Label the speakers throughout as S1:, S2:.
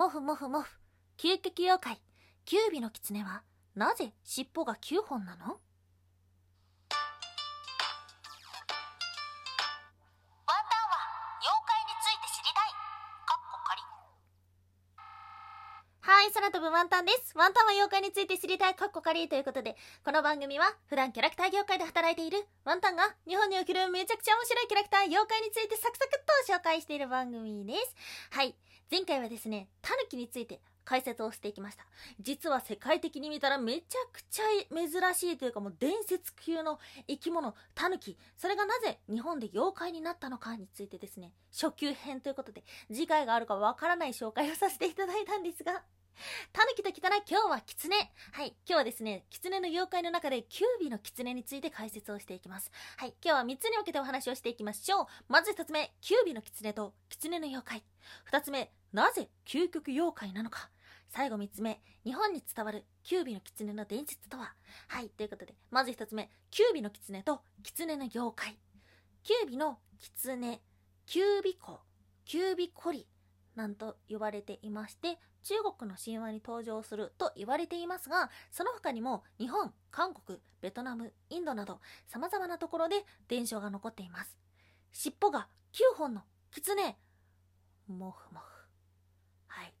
S1: もふもふもふ、究極妖怪、キュービの狐は、なぜ尻尾が9本なの？ワンタンは
S2: 妖怪について知りたい。かっこ仮。
S1: はい、空飛ぶワンタンです。ワンタンは妖怪について知りたい、かっこ仮ということで、この番組は普段キャラクター業界で働いているワンタンが日本におけるめちゃくちゃ面白いキャラクター、妖怪についてサクサクっと紹介している番組です。はい、前回はですね、タヌキについて解説をしていきました。実は世界的に見たらめちゃくちゃ珍しいというかもう伝説級の生き物、タヌキ。それがなぜ日本で妖怪になったのかについてですね、初級編ということで、次回があるかわからない紹介をさせていただいたんですが、タヌキと来たら今日はキツネ。はい。今日はですね、キツネの妖怪の中でキュービのキツネについて解説をしていきます。はい。今日は3つに分けてお話をしていきましょう。まず1つ目、キュービのキツネとキツネの妖怪。2つ目、なぜ究極妖怪なのか。最後3つ目、日本に伝わるキュービの狐の伝説とははい、ということで、まず1つ目、キュービの狐と狐の妖怪。キュービの狐、キュービコ、キュービコリ、なんと言われていまして、中国の神話に登場すると言われていますが、その他にも日本、韓国、ベトナム、インドなど様々なところで伝承が残っています。尻尾が9本の狐、もふもふ。はい。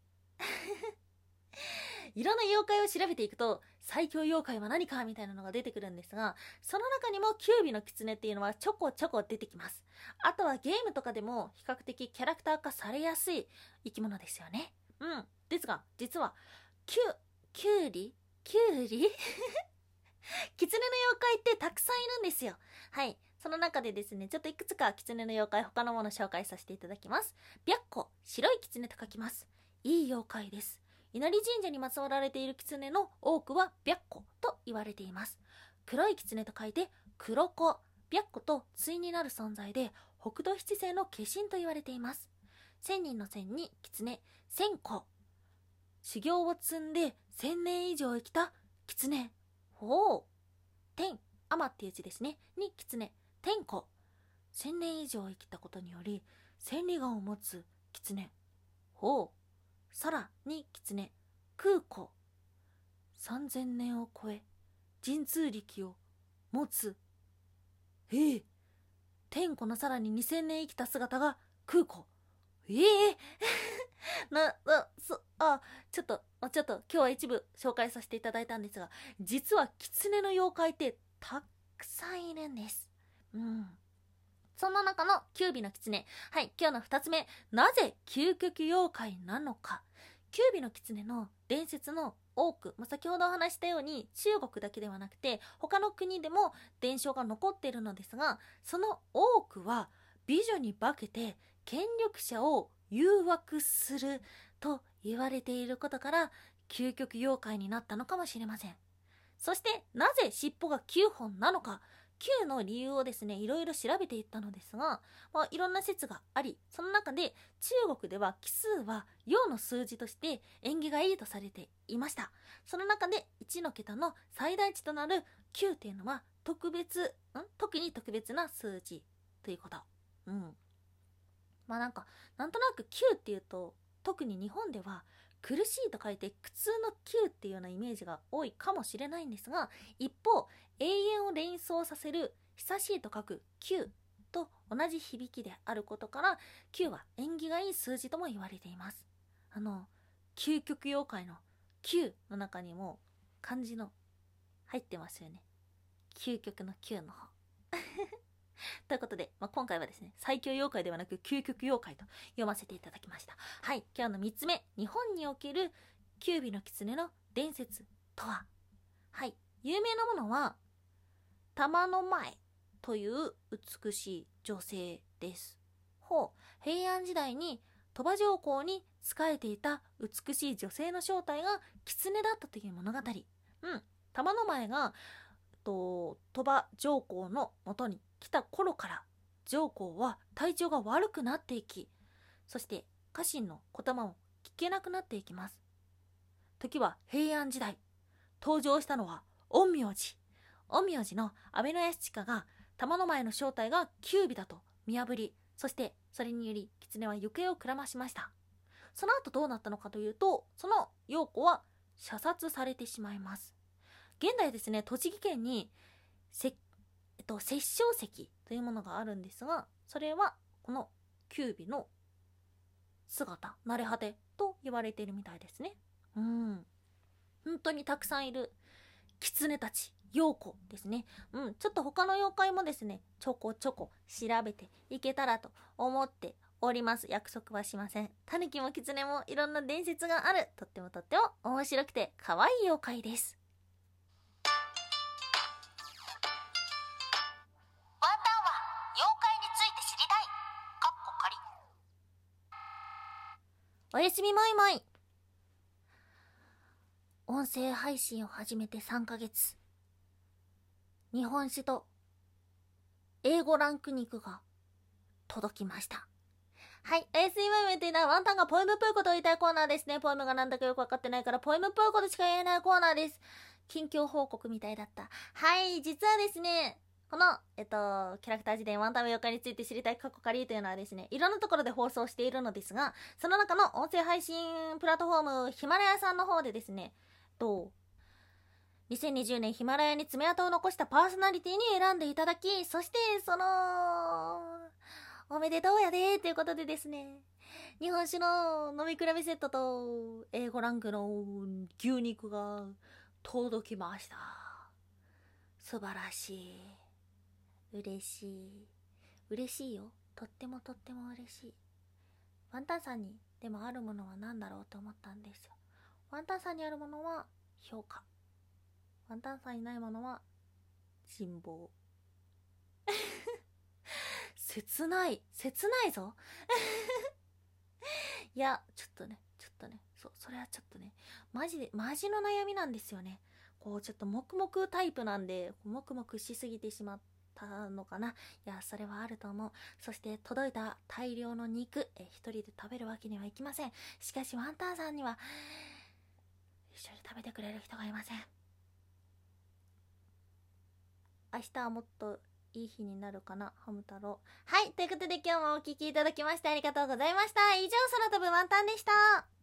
S1: いろんな妖怪を調べていくと、最強妖怪は何かみたいなのが出てくるんですが、その中にもキュービの狐っていうのはちょこちょこ出てきます。あとはゲームとかでも比較的キャラクター化されやすい生き物ですよね。うん。ですが、実は、キュ、キュウリ？キュウリ？狐の妖怪ってたくさんいるんですよ。はい。その中でですね、ちょっといくつか狐の妖怪他のもの紹介させていただきます。白虎、白い狐と書きます。いい妖怪です。稲荷神社に祀られている狐の多くは白虎と言われています。黒い狐と書いて黒子、白虎と対になる存在で北斗七星の化身と言われています。千人の千に狐、千個。修行を積んで千年以上生きた狐。ほう。天、天っていう字ですね。に狐、天子。千年以上生きたことにより千里眼を持つ狐。ほう。空に狐、空湖。三千年を超え、神通力を持つ。ええ天子のさらに二千年生きた姿が空湖。ええ な、な、そ、あ、ちょっと、ちょっと、今日は一部紹介させていただいたんですが、実は狐の妖怪ってたくさんいるんです。うん。そんな中のキュービの狐。はい、今日の二つ目。なぜ究極妖怪なのか。キュービの狐の伝説の多く、まあ、先ほどお話したように中国だけではなくて他の国でも伝承が残っているのですがその多くは美女に化けて権力者を誘惑すると言われていることから究極妖怪になったのかもしれませんそしてなぜ尻尾が9本なのか Q の理由をですね、いろいろ調べていったのですが、まあ、いろんな説があり、その中で中国では奇数は陽の数字として縁起がいいとされていました。その中で1の桁の最大値となる9っていうのは特別、ん？特に特別な数字ということ。うん。まあなんか、なんとなく9っていうと、特に日本では苦しいと書いて苦痛の9っていうようなイメージが多いかもしれないんですが一方永遠を連想させる久しいと書く9と同じ響きであることから9は縁起がいい数字とも言われています。あの究極妖怪の9の中にも漢字の入ってますよね。究極の9の方。ということで、まあ、今回はですね、最強妖怪ではなく究極妖怪と読ませていただきました。はい、今日の3つ目、日本におけるキュービの狐の伝説とは？はい、有名なものは、玉の前という美しい女性です。ほう、平安時代に鳥羽上皇に仕えていた美しい女性の正体が狐だったという物語。うん、玉の前が、と鳥羽上皇のもとに来た頃から上皇は体調が悪くなっていきそして家臣の言葉を聞けなくなっていきます。時は平安時代。登場したのは陰陽師。陰陽師の安倍屋親が玉の前の正体が九尾だと見破りそしてそれにより狐は行方をくらましました。その後どうなったのかというとその陽子は射殺されてしまいます。現代ですね栃木県にせ、えっと、殺生石というものがあるんですがそれはこのキュービの姿慣れ果てと言われているみたいですね。うん。本当にたくさんいる狐たち陽子ですね。うん。ちょっと他の妖怪もですねちょこちょこ調べていけたらと思っております。約束はしません。タヌキもキツネもいろんな伝説がある。とってもとっても面白くて可愛い妖怪です。おやすみまいまい音声配信を始めて3ヶ月日本酒と英語ランク肉が届きましたはい。おやすみまいまいというのはワンタンがポエムっぽいことを言いたいコーナーですね。ポエムがなんだかよくわかってないから、ポエムっぽいことしか言えないコーナーです。近況報告みたいだった。はい。実はですね、この、えっと、キャラクター辞典ワンタン妖怪について知りたい過去仮というのはですね、いろんなところで放送しているのですが、その中の音声配信プラットフォーム、ヒマラヤさんの方でですね、と、2020年ヒマラヤに爪痕を残したパーソナリティに選んでいただき、そして、その、おめでとうやでということでですね、日本酒の飲み比べセットと、英語ランクの牛肉が届きました。素晴らしい。嬉しい。嬉しいよ。とってもとっても嬉しい。ワンタンさんにでもあるものは何だろうと思ったんですよ。ワンタンさんにあるものは評価。ワンタンさんにないものは人望。切ない。切ないぞ。いや、ちょっとね、ちょっとね、そう、それはちょっとね、マジで、マジの悩みなんですよね。こう、ちょっと黙々タイプなんで、黙々しすぎてしまっったのかな？いや、それはあると思う。そして、届いた大量の肉、え、一人で食べるわけにはいきません。しかし、ワンタンさんには、一緒に食べてくれる人がいません。明日はもっといい日になるかな、ハム太郎。はい、ということで今日もお聴きいただきましてありがとうございました。以上、空飛ぶワンタンでした。